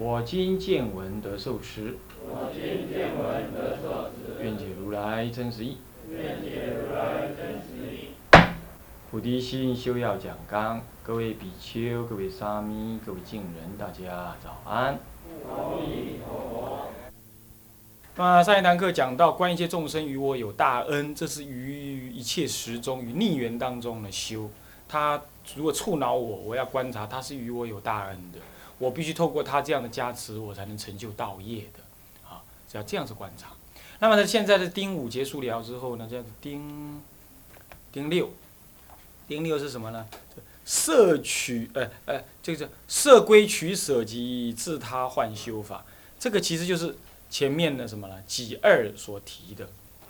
我今见闻得受持。我今见闻得受持愿解如来真实义。菩提心修要讲纲，各位比丘、各位沙弥、各位敬人，大家早安。那上一堂课讲到，观一切众生于我有大恩，这是于一切时中与逆缘当中的修。他如果触恼我，我要观察他是与我有大恩的，我必须透过他这样的加持，我才能成就道业的。啊，只要这样子观察。那么呢，现在的丁五结束了之后呢，这样子丁丁六，丁六是什么呢？摄取，呃呃，这个叫摄归取舍及自他换修法。这个其实就是前面的什么呢？己二所提的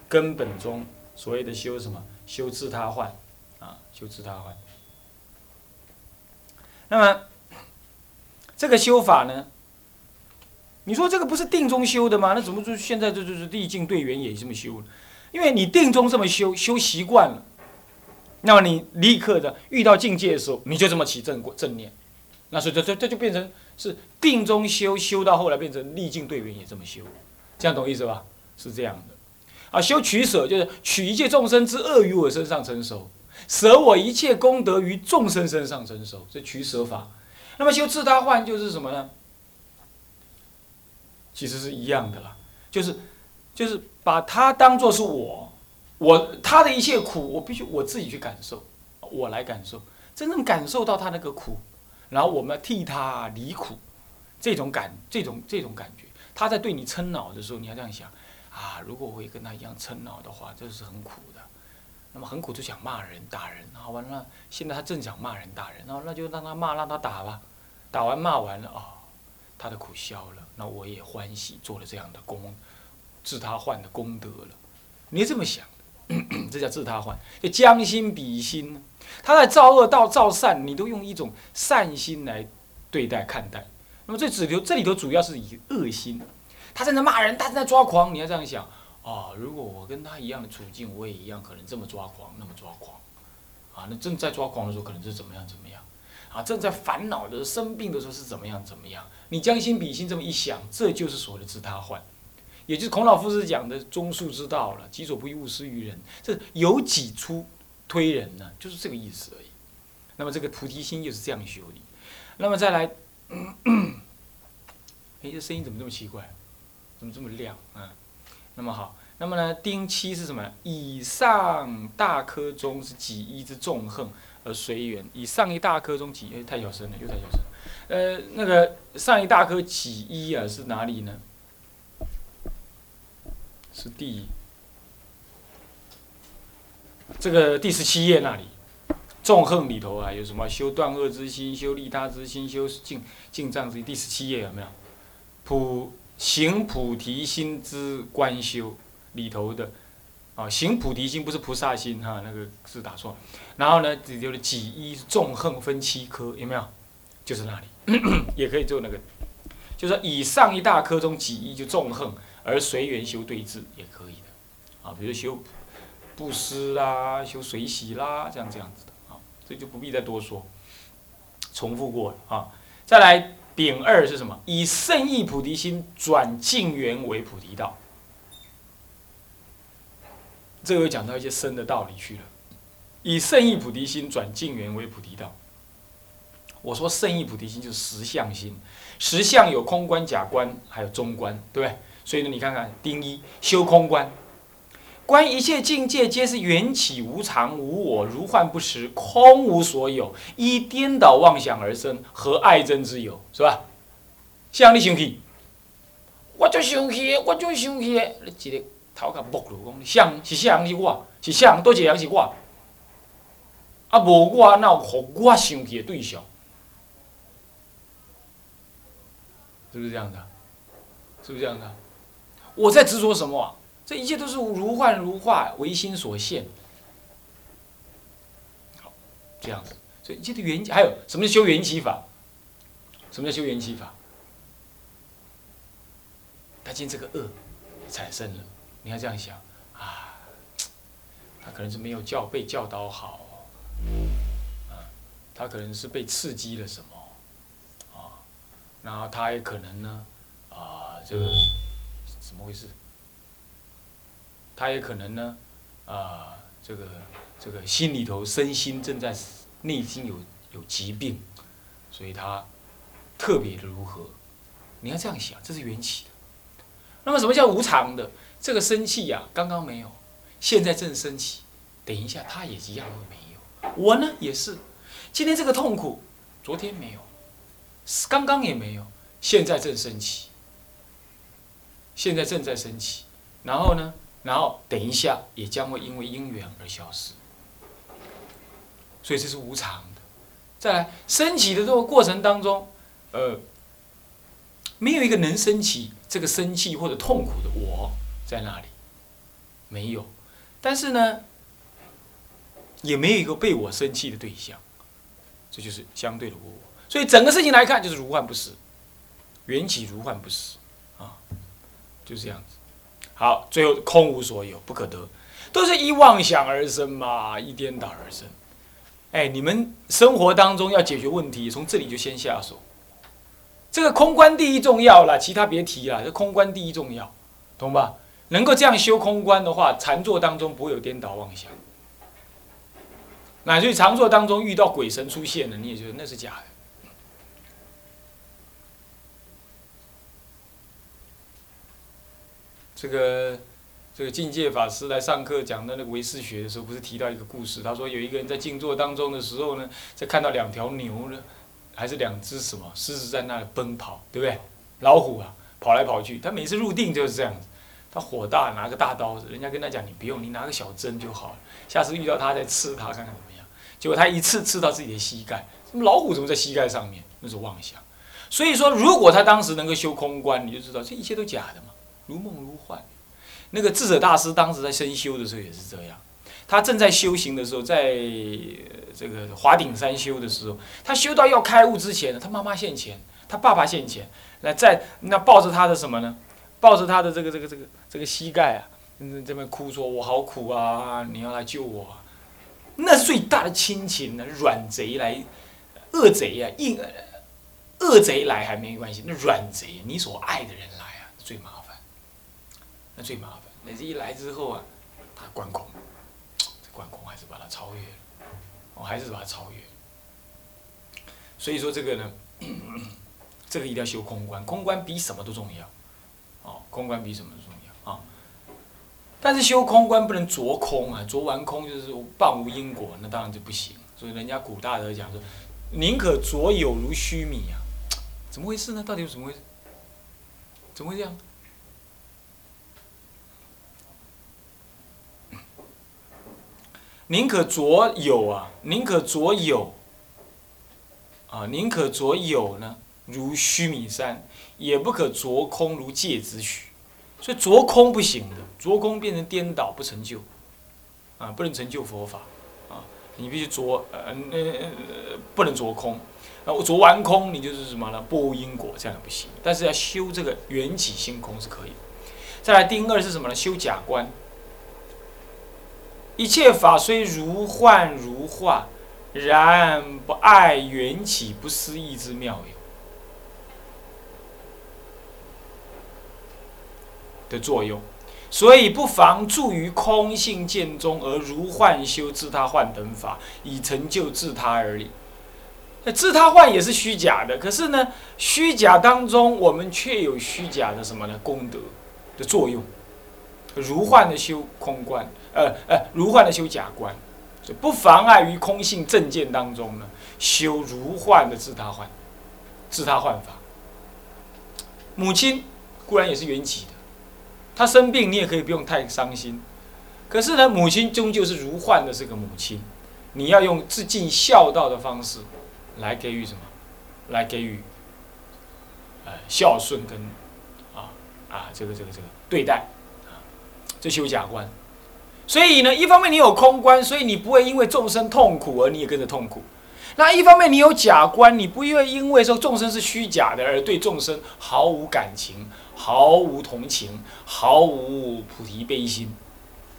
根本中所谓的修什么？修自他换，啊，修自他换。那么这个修法呢？你说这个不是定中修的吗？那怎么就现在这就是历境对缘也这么修了？因为你定中这么修，修习惯了，那么你立刻的遇到境界的时候，你就这么起正正念，那所以这这这就变成是定中修，修到后来变成历境对缘也这么修，这样懂意思吧？是这样的，啊，修取舍就是取一切众生之恶于我身上成熟，舍我一切功德于众生身上成熟，这取舍法。那么修自他换就是什么呢？其实是一样的啦，就是，就是把他当做是我，我他的一切苦，我必须我自己去感受，我来感受，真正感受到他那个苦，然后我们替他离苦，这种感，这种这种感觉，他在对你嗔恼的时候，你要这样想，啊，如果我也跟他一样嗔恼的话，这是很苦的，那么很苦就想骂人打人，好完了，现在他正想骂人打人，那那就让他骂，让他打吧，打完骂完了哦。他的苦消了，那我也欢喜做了这样的功，自他换的功德了。你这么想，这叫自他换，就将心比心。他在造恶到造善，你都用一种善心来对待看待。那么这只头这里头主要是以恶心。他在那骂人，他在那抓狂。你要这样想啊，如果我跟他一样的处境，我也一样可能这么抓狂，那么抓狂。啊，那正在抓狂的时候，可能是怎么样怎么样。啊，正在烦恼的、生病的时候是怎么样怎么样？你将心比心这么一想，这就是所谓的自他换，也就是孔老夫子讲的中恕之道了。己所不欲，勿施于人。这由己出推人呢，就是这个意思而已。那么这个菩提心又是这样修的。那么再来，哎，这声音怎么这么奇怪？怎么这么亮啊？那么好，那么呢，丁七是什么？以上大科中是几一之纵横。而随缘，以上一大科中几，哎，太小声了，又太小声。呃，那个上一大科几一啊，是哪里呢？是第这个第十七页那里，纵横里头啊，有什么修断恶之心，修利他之心，修净净障之心。第十七页有没有？普行菩提心之观修里头的。啊，行菩提心不是菩萨心哈，那个字打错。然后呢，这就是几一纵横分七科，有没有？就是那里，也可以做那个，就是以上一大科中几一就纵横，而随缘修对治也可以的。啊，比如修布施啦，修随喜啦，这样这样子的啊，这就不必再多说，重复过了啊。再来丙二是什么？以圣意菩提心转净缘为菩提道。这个又讲到一些深的道理去了，以圣意菩提心转净缘为菩提道。我说圣意菩提心就是实相心，实相有空观、假观，还有中观，对不对？所以呢，你看看丁一修空观，观一切境界皆是缘起无常、无我、如幻不实、空无所有，依颠倒妄想而生，何爱憎之有？是吧？像你生气，我就生气，我就生气，你一个。头壳木了，讲像是啥人是我，是啥多一个人是我，啊无我哪有互我生气的对象？是不是这样的？是不是这样的？我在执着什么？这一切都是如幻如化，唯心所现。好，这样子，所以一切的缘，还有什么是修缘起法？什么叫修缘起法？他见这个恶产生了，你要这样想啊，他可能是没有教被教导好，啊，他可能是被刺激了什么，啊，然后他也可能呢，啊，这个怎么回事？他也可能呢，啊，这个这个心里头身心正在内心有有疾病，所以他特别的如何？你要这样想，这是缘起的。那么什么叫无常的？这个生气呀，刚刚没有，现在正升起，等一下他也一样会没有。我呢也是，今天这个痛苦，昨天没有，刚刚也没有，现在正升起，现在正在升起，然后呢？然后等一下，也将会因为因缘而消失，所以这是无常的。再来升起的这个过程当中，呃，没有一个能升起这个生气或者痛苦的我在那里，没有。但是呢，也没有一个被我生气的对象，这就是相对的我。所以整个事情来看，就是如幻不实，缘起如幻不实，啊，就是这样子。好，最后空无所有，不可得，都是依妄想而生嘛，依颠倒而生。哎，你们生活当中要解决问题，从这里就先下手。这个空观第一重要了，其他别提了。这空观第一重要，懂吧？能够这样修空观的话，禅坐当中不会有颠倒妄想。乃至于常坐当中遇到鬼神出现了，你也觉得那是假的。这个这个境界法师来上课讲的那个唯识学的时候，不是提到一个故事？他说有一个人在静坐当中的时候呢，在看到两条牛呢，还是两只什么狮子在那里奔跑，对不对？老虎啊，跑来跑去。他每次入定就是这样子，他火大，拿个大刀子，人家跟他讲你不用，你拿个小针就好了。下次遇到他再刺他看看怎么样？结果他一刺刺到自己的膝盖，什么老虎怎么在膝盖上面？那是妄想。所以说，如果他当时能够修空观，你就知道这一切都假的。如梦如幻，那个智者大师当时在深修的时候也是这样。他正在修行的时候，在这个华顶山修的时候，他修到要开悟之前，他妈妈现前，他爸爸现前，来在那抱着他的什么呢？抱着他的这个这个这个这个膝盖啊，嗯，这边哭说：“我好苦啊，你要来救我。”那是最大的亲情呢，软贼来，恶贼呀，硬恶贼来还没关系，那软贼，你所爱的人来啊，最麻烦。那最麻烦，那这一来之后啊，他观空，这观空还是把它超越了，我还是把它超越。所以说这个呢，这个一定要修空观，空观比什么都重要，哦，空观比什么都重要啊。但是修空观不能着空啊，着完空就是半无因果，那当然就不行。所以人家古大德讲说，宁可着有如须弥啊，怎么回事呢？到底怎么回事？怎么会这样？宁可着有啊，宁可着有啊，宁可着有呢，如须弥山，也不可着空如芥子许。所以着空不行的，着空变成颠倒，不成就啊，不能成就佛法啊。你必须着呃呃不能着空，啊，我着完空，你就是什么呢？不因果，这样不行。但是要修这个缘起性空是可以。再来第二是什么呢？修假观。一切法虽如幻如化，然不碍缘起不思议之妙有的作用，所以不妨住于空性见中，而如幻修自他幻等法，以成就自他而已。那自他幻也是虚假的，可是呢，虚假当中我们却有虚假的什么呢？功德的作用，如幻的修空观。呃呃，如幻的修假观，就不妨碍于空性正见当中呢，修如幻的自他幻，自他幻法。母亲固然也是缘起的，她生病你也可以不用太伤心。可是呢，母亲终究是如幻的这个母亲，你要用自尽孝道的方式来给予什么？来给予呃孝顺跟啊啊这个这个这个对待。这修假观。所以呢，一方面你有空观，所以你不会因为众生痛苦而你也跟着痛苦；那一方面你有假观，你不会因为说众生是虚假的而对众生毫无感情、毫无同情、毫无菩提悲心。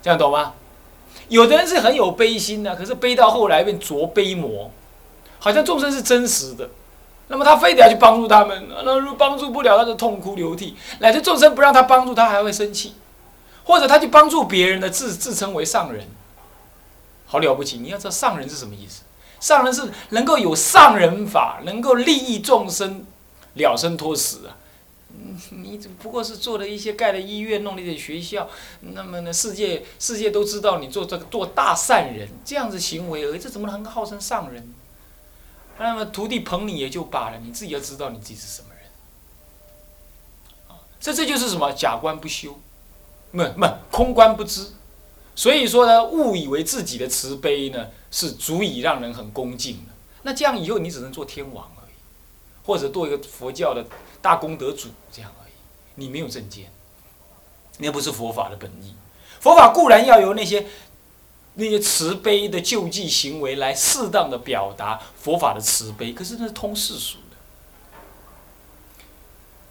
这样懂吗？有的人是很有悲心的，可是悲到后来变着悲魔，好像众生是真实的，那么他非得要去帮助他们，那如果帮助不了，他就痛哭流涕，乃至众生不让他帮助，他还会生气，或者他去帮助别人的自自称为上人，好了不起！你要知道上人是什么意思？上人是能够有上人法，能够利益众生，了生脱死啊。你只不过是做了一些盖了医院，弄了一点学校，那么呢，世界世界都知道你做这个做大善人这样子行为而已，这怎么能号称上人？那么徒弟捧你也就罢了，你自己要知道你自己是什么人。这这就是什么假观不修，不不空观不知，所以说呢，误以为自己的慈悲呢是足以让人很恭敬的，那这样以后你只能做天王而已，或者做一个佛教的。大功德主这样而已，你没有正见，那不是佛法的本意。佛法固然要由那些那些慈悲的救济行为来适当的表达佛法的慈悲，可是那是通世俗的。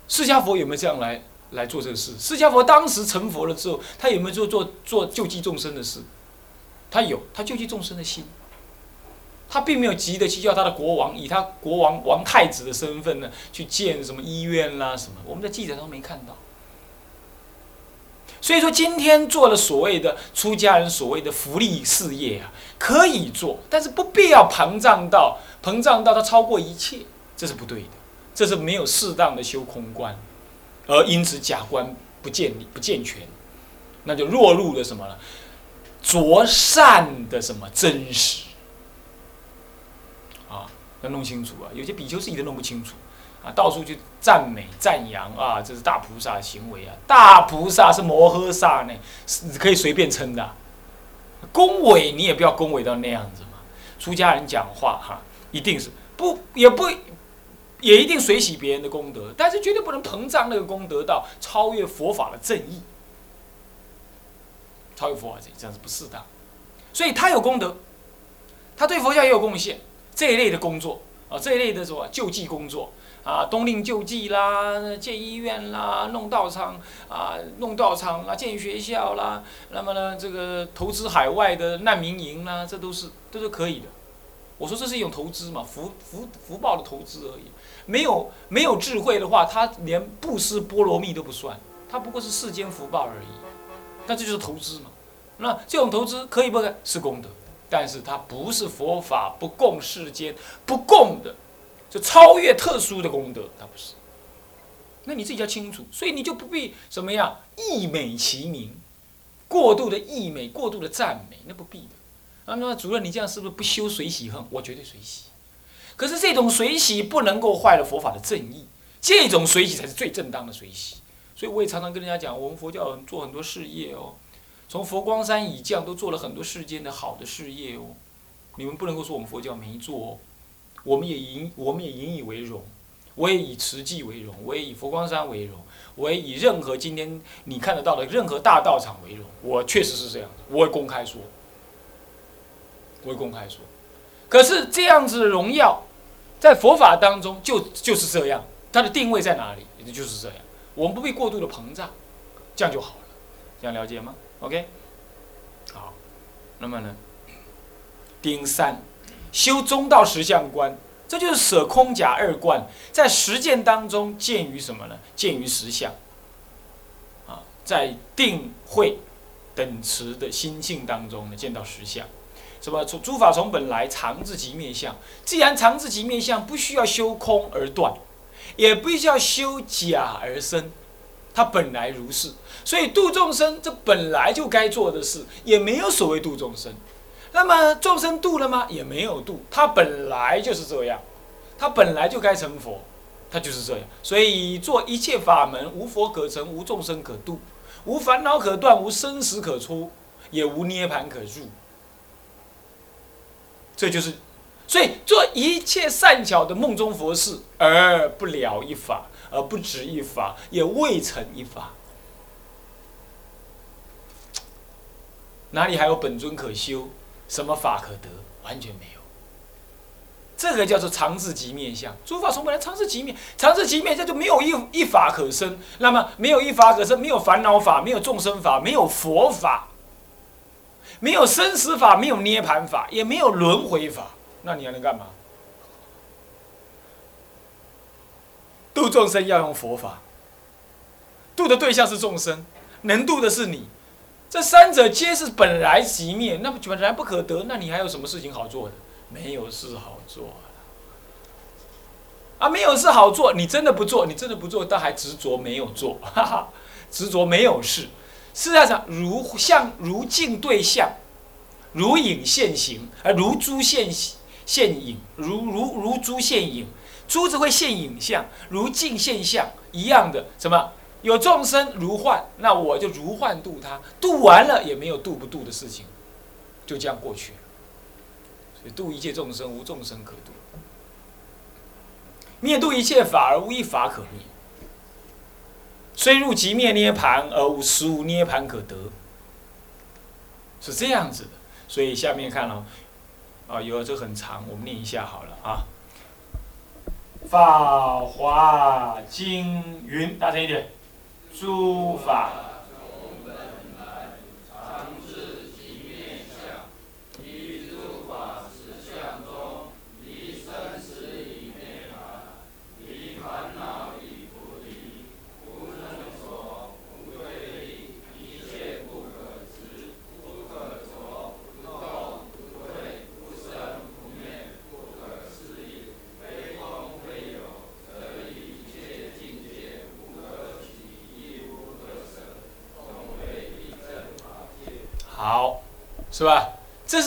释迦佛有没有这样来来做这个事？释迦佛当时成佛了之后，他有没有做做做救济众生的事？他有，他救济众生的心。他并没有急着去叫他的国王以他国王王太子的身份呢去建什么医院啦什么，我们的记者都没看到。所以说今天做了所谓的出家人所谓的福利事业啊，可以做，但是不必要膨胀到膨胀到它超过一切，这是不对的，这是没有适当的修空观，而因此假观不建立不健全，那就落入了什么呢？着善的什么真实。啊要弄清楚啊！有些比丘自己都弄不清楚，啊，到处去赞美赞扬啊，这是大菩萨的行为啊！大菩萨是摩诃萨呢，是可以随便称的。恭维你也不要恭维到那样子嘛。出家人讲话哈，一定是不也不也一定随喜别人的功德，但是绝对不能膨胀那个功德到超越佛法的正义，超越佛法正义这样是不适当。所以他有功德，他对佛教也有贡献。这一类的工作啊，这一类的什么救济工作啊，冬令救济啦，建医院啦，弄道场啊，弄道场啊，建学校啦，那么呢，这个投资海外的难民营啦，这都是都是可以的。我说这是一种投资嘛，福福福报的投资而已。没有没有智慧的话，他连布施波罗蜜都不算，他不过是世间福报而已。那这就是投资嘛。那这种投资可以不可以？是功德。但是它不是佛法不共世间不共的，就超越特殊的功德，它不是。那你自己要清楚，所以你就不必什么样溢美其名，过度的溢美，过度的赞美，那不必的。啊那主任，你这样是不是不修随喜恨？我绝对随喜。可是这种随喜不能够坏了佛法的正义，这种随喜才是最正当的随喜。所以我也常常跟人家讲，我们佛教做很多事业哦。从佛光山以降，都做了很多世间的好的事业哦。你们不能够说我们佛教没做哦，我们也引我们也引以为荣，我也以慈济为荣，我也以佛光山为荣，我也以任何今天你看得到的任何大道场为荣。我确实是这样子，我会公开说，我会公开说。可是这样子的荣耀，在佛法当中就就是这样，它的定位在哪里？也就是这样，我们不必过度的膨胀，这样就好了。这样了解吗？OK，好，那么呢，丁三，修中道实相观，这就是舍空假二观，在实践当中见于什么呢？见于实相，啊，在定慧等持的心性当中呢，见到实相，什么？从诸法从本来常自即灭相，既然常自即灭相，不需要修空而断，也不需要修假而生。它本来如是，所以度众生这本来就该做的事，也没有所谓度众生。那么众生度了吗？也没有度，它本来就是这样，它本来就该成佛，它就是这样。所以做一切法门，无佛可成，无众生可度，无烦恼可断，无生死可出，也无涅盘可入。这就是，所以做一切善巧的梦中佛事，而不了一法。而不止一法，也未成一法。哪里还有本尊可修？什么法可得？完全没有。这个叫做常自即灭相。诸法从本来常自即灭，常自即灭，这就没有一一法可生。那么没有一法可生，没有烦恼法，没有众生法，没有佛法，没有生死法，没有涅盘法，也没有轮回法。那你还能干嘛？度众生要用佛法，度的对象是众生，能度的是你。这三者皆是本来即灭，那么本来不可得，那你还有什么事情好做的？没有事好做啊！没有事好做，你真的不做，你真的不做，但还执着没有做，哈哈，执着没有事。事实上，如像如镜对象，如影现形，而如珠现现影，如如如珠现影，珠子会现影像，如镜现象一样的什么？有众生如幻，那我就如幻度他，度完了也没有度不度的事情，就这样过去了。所以度一切众生，无众生可度；灭度一切法，而无一法可灭。虽入极灭涅盘，而无实无涅盘可得。是这样子的。所以下面看了，啊，有这很长，我们念一下好了啊。《法华经》云，大声一点。诸法。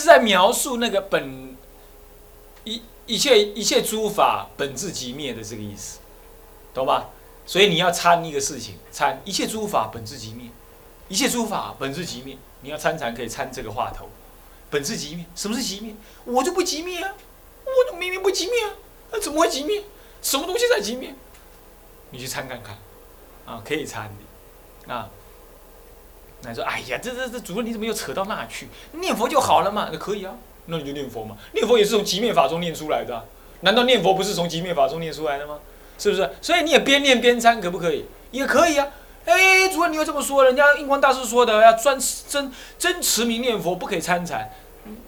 是在描述那个本一一切一切诸法本自即灭的这个意思，懂吧？所以你要参一个事情，参一切诸法本自即灭，一切诸法本自即灭。你要参禅可以参这个话头，本自即灭。什么是即灭？我就不即灭啊！我就明明不即灭啊！那怎么会即灭？什么东西在即灭？你去参看看，啊，可以参的，啊。那说：“哎呀，这这这主任你怎么又扯到那去？念佛就好了嘛，那可以啊，那你就念佛嘛。念佛也是从极灭法中念出来的，难道念佛不是从极灭法中念出来的吗？是不是？所以你也边念边参，可不可以？也可以啊。哎，主任你又这么说，人家印光大师说的要专真真持名念佛，不可以参禅。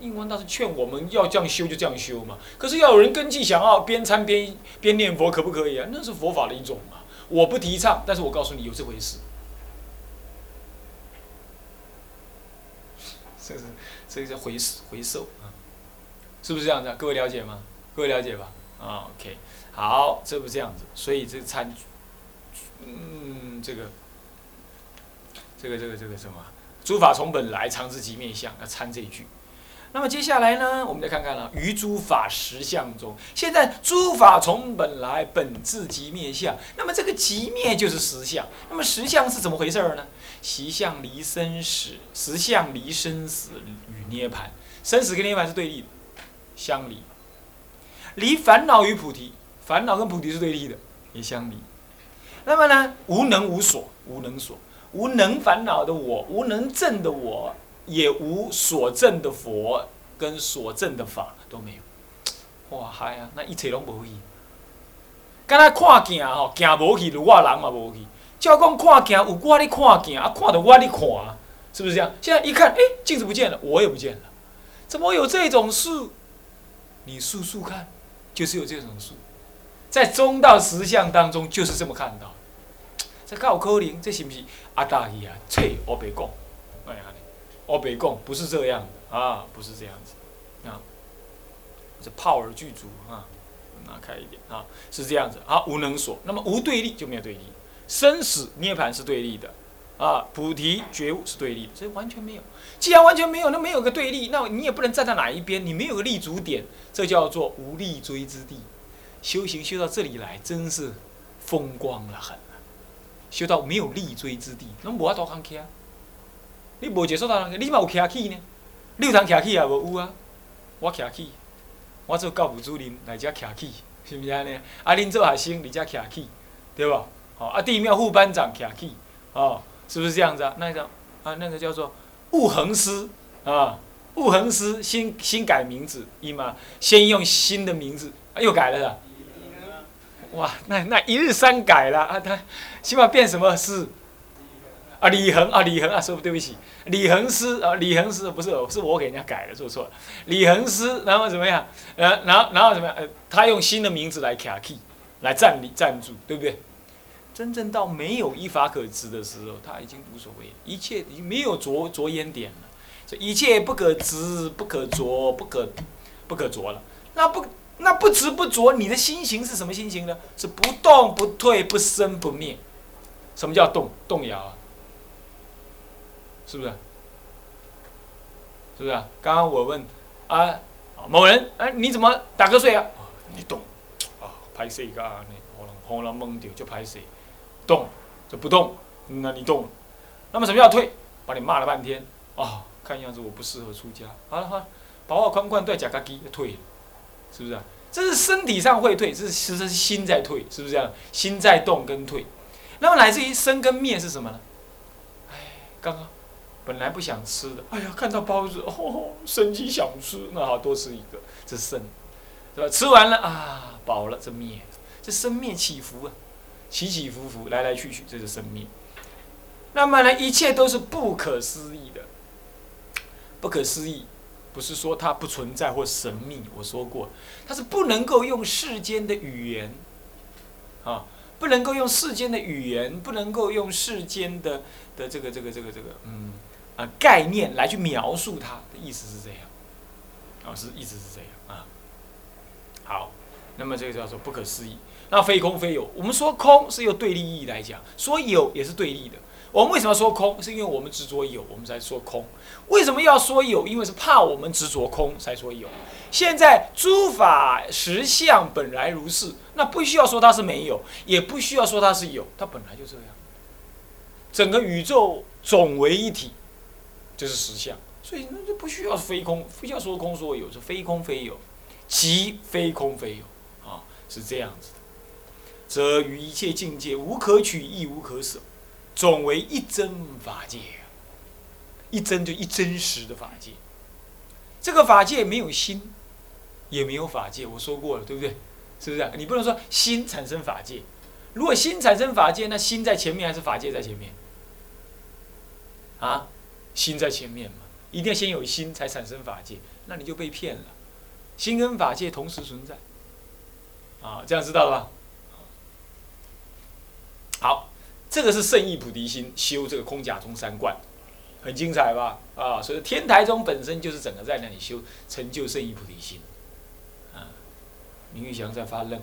印光大师劝我们要这样修就这样修嘛。可是要有人根基想要边参边边念佛，可不可以啊？那是佛法的一种嘛。我不提倡，但是我告诉你有这回事。”这是，这个叫回回收啊，是不是这样子？各位了解吗？各位了解吧？啊，OK，好，这不这样子，所以这个参，嗯，这个，这个这个这个什么？诸法从本来，常自即灭相，要参这一句。那么接下来呢，我们再看看了，于诸法实相中，现在诸法从本来，本自即灭相。那么这个即灭就是实相。那么实相是怎么回事呢？习相离生死，实相离生死与涅盘，生死跟涅盘是对立的，相离。离烦恼与菩提，烦恼跟菩提是对立的，也相离。那么呢，无能无所，无能所，无能烦恼的我，无能证的我，也无所证的佛跟所证的法都没有。哇嗨啊，那一切拢无去。敢若看镜吼，镜无去，如我人嘛无去。叫讲看镜，有我咧看镜，啊，看到我咧看，是不是这样？现在一看，哎，镜子不见了，我也不见了，怎么有这种事？你数数看，就是有这种事，在中道实相当中就是这么看到。这够可能，这是不是阿大爷啊？切，我别讲，哎呀，我别讲，不是这样的啊，不是这样子啊，这炮而具足啊，拿开一点啊，是这样子啊，无能所，那么无对立就没有对立。生死涅槃是对立的，啊，菩提觉悟是对立的，所以完全没有。既然完全没有，那没有个对立，那你也不能站在哪一边，你没有个立足点，这叫做无立锥之地。修行修到这里来，真是风光了很啊！修到没有立锥之地，那无法多坎坷。你无接受到人，你嘛有徛起呢？你有通徛起也无有啊？我徛起，我做教务主任来遮徛起，是毋是安尼？啊，恁做学生，你遮徛起，对无？哦啊，地庙副班长卡起，哦，是不是这样子啊？那个啊，那个叫做悟恒师，啊，悟恒师新新改名字，一嘛，先用新的名字，啊又改了的。哇，那那一日三改了啊！他起码变什么师？啊，李恒啊，李恒啊，说对不起，李恒师啊，李恒师不是，是我给人家改的，做错了。李恒师，然后怎么样？呃，然后然后怎么样？呃，他用新的名字来卡 key，来站立站住，对不对？真正到没有依法可执的时候，他已经无所谓，一切已经没有着着眼点了，这一切不可执、不可着、不可不可着了。那不那不执不着，你的心情是什么心情呢？是不动不退、不生不灭。什么叫动？动摇啊？是不是？是不是啊？刚刚我问啊，某人，哎，你怎么打瞌睡啊？你动啊，拍谁个啊？你可能可能懵掉就拍谁。动就不动，那你动，那么什么叫退？把你骂了半天，啊，看样子我不适合出家。好了好了，把我宽宽对假嘎叽退了，是不是啊？这是身体上会退，这是其实是心在退，是不是这样？心在动跟退，那么乃至于生跟灭是什么呢？哎，刚刚本来不想吃的，哎呀，看到包子，哦，生气想吃，那好多吃一个，这生，对吧？吃完了啊，饱了，这灭，这生灭起伏啊。起起伏伏，来来去去，这是生命。那么呢，一切都是不可思议的。不可思议，不是说它不存在或神秘。我说过，它是不能够用世间的语言，啊，不能够用世间的语言，不能够用世间的的这个这个这个这个嗯啊概念来去描述它的意思是这样，啊，是意思是这样啊。好，那么这个叫做不可思议。那非空非有，我们说空是用对立意义来讲，说有也是对立的。我们为什么说空？是因为我们执着有，我们才说空。为什么要说有？因为是怕我们执着空才说有。现在诸法实相本来如是，那不需要说它是没有，也不需要说它是有，它本来就这样。整个宇宙总为一体，就是实相，所以那就不需要非空，不需要说空说有，是非空非有，即非空非有啊，是这样子。则于一切境界无可取，亦无可舍，总为一真法界。一真就一真实的法界。这个法界没有心，也没有法界。我说过了，对不对？是不是？你不能说心产生法界。如果心产生法界，那心在前面还是法界在前面？啊，心在前面嘛，一定要先有心才产生法界，那你就被骗了。心跟法界同时存在。啊，这样知道了吧？好，这个是圣意菩提心修这个空假中三观，很精彩吧？啊，所以天台宗本身就是整个在那里修成就圣意菩提心。啊，林玉祥在发愣，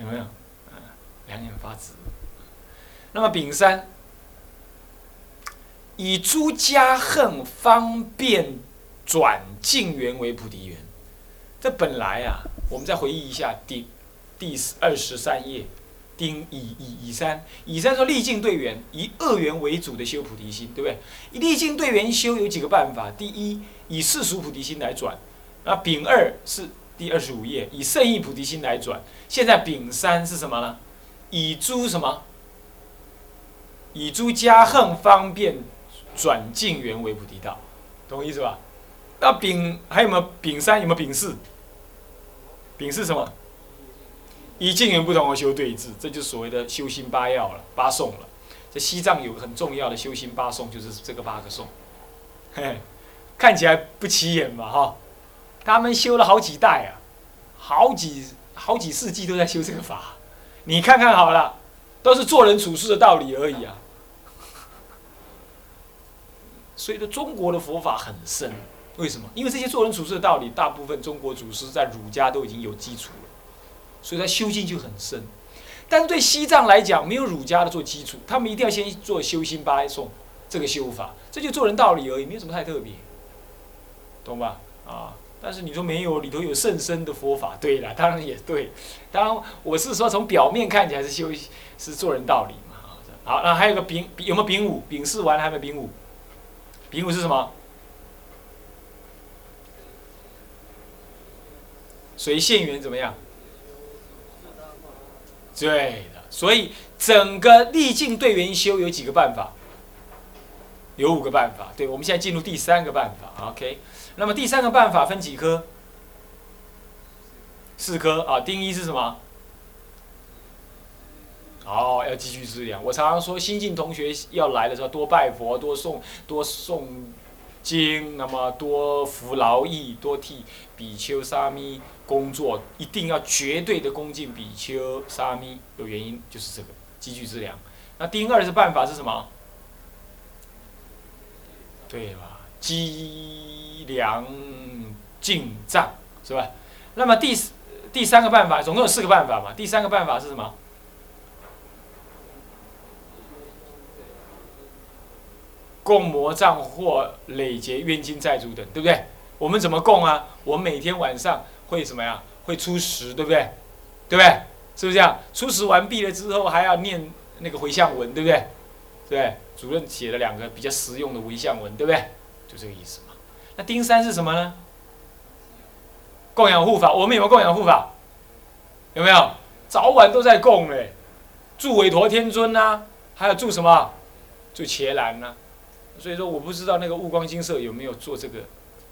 有没有？啊，两眼发直。那么丙三，以诸家恨方便转净缘为菩提缘。这本来啊，我们再回忆一下第。第二十三页，丁乙乙乙三，乙三说历尽对缘，以恶缘为主的修菩提心，对不对？历尽对缘修有几个办法？第一，以世俗菩提心来转；那丙二是第二十五页，以圣意菩提心来转。现在丙三是什么呢？以诸什么？以诸加恨方便转境缘为菩提道，懂我意思吧？那丙还有没有丙三？有没有丙四？丙是什么？以境缘不同而修对治，这就是所谓的修心八要了，八颂了。在西藏有个很重要的修心八颂，就是这个八个颂。嘿，看起来不起眼嘛，哈。他们修了好几代啊，好几好几世纪都在修这个法。你看看好了，都是做人处事的道理而已啊。所以说，中国的佛法很深，为什么？因为这些做人处事的道理，大部分中国祖师在儒家都已经有基础了。所以他修心就很深，但是对西藏来讲，没有儒家的做基础，他们一定要先做修心八颂这个修法，这就做人道理而已，没有什么太特别，懂吧？啊，但是你说没有里头有甚深的佛法，对了，当然也对，当然我是说从表面看起来是修是做人道理嘛，好，那还有个丙有没有丙午？丙巳完了还有没有丙午？丙午是什么？随现缘怎么样？对的，所以整个历境对缘修有几个办法？有五个办法。对，我们现在进入第三个办法。OK，那么第三个办法分几科？四科啊。丁一是什么？哦，要继续资粮。我常常说，新进同学要来的时候，多拜佛，多送，多送经，那么多服劳役，多替比丘、沙弥工作，一定要绝对的恭敬比丘、沙弥。有原因，就是这个积聚资粮。那第二是办法是什么？对吧？积粮进藏是吧？那么第第三个办法，总共有四个办法嘛？第三个办法是什么？供魔障或累劫冤亲债主等，对不对？我们怎么供啊？我每天晚上会怎么样？会出十，对不对？对不对？是不是这样？出十完毕了之后，还要念那个回向文，对不对？对，主任写了两个比较实用的回向文，对不对？就这个意思嘛。那丁三是什么呢？供养护法，我们有没有供养护法？有没有？早晚都在供嘞，祝韦陀天尊呐，还有祝什么？祝伽蓝呐。所以说，我不知道那个悟光金色有没有做这个，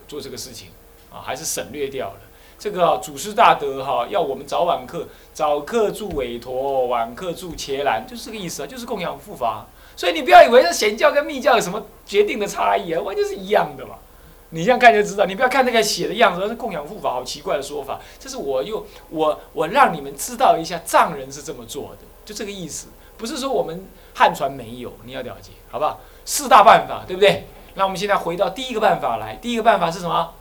做这个事情，啊，还是省略掉了。这个祖师大德哈，要我们早晚课，早课助韦陀，晚课助伽蓝，就是这个意思啊，就是供养护法。所以你不要以为这显教跟密教有什么决定的差异啊，完全是一样的嘛。你这样看就知道，你不要看那个写的样子，是供养护法，好奇怪的说法。这是我又我我让你们知道一下藏人是这么做的，就这个意思，不是说我们汉传没有，你要了解，好不好？四大办法，对不对？那我们现在回到第一个办法来。第一个办法是什么？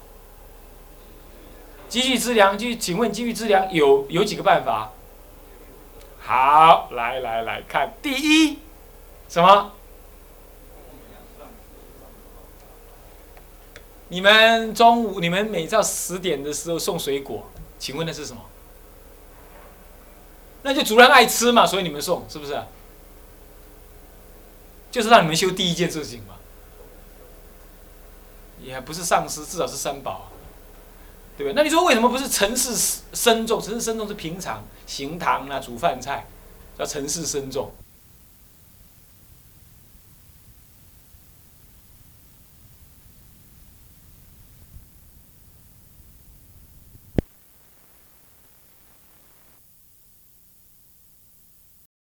积聚资粮。就请问积聚资粮有有几个办法？好，来来来看第一，什么？你们中午你们每到十点的时候送水果，请问那是什么？那就主人爱吃嘛，所以你们送，是不是？就是让你们修第一件事情嘛，也不是上师，至少是三宝，对不对？那你说为什么不是尘世深重？尘世深重是平常行堂啊，煮饭菜，叫尘世深重。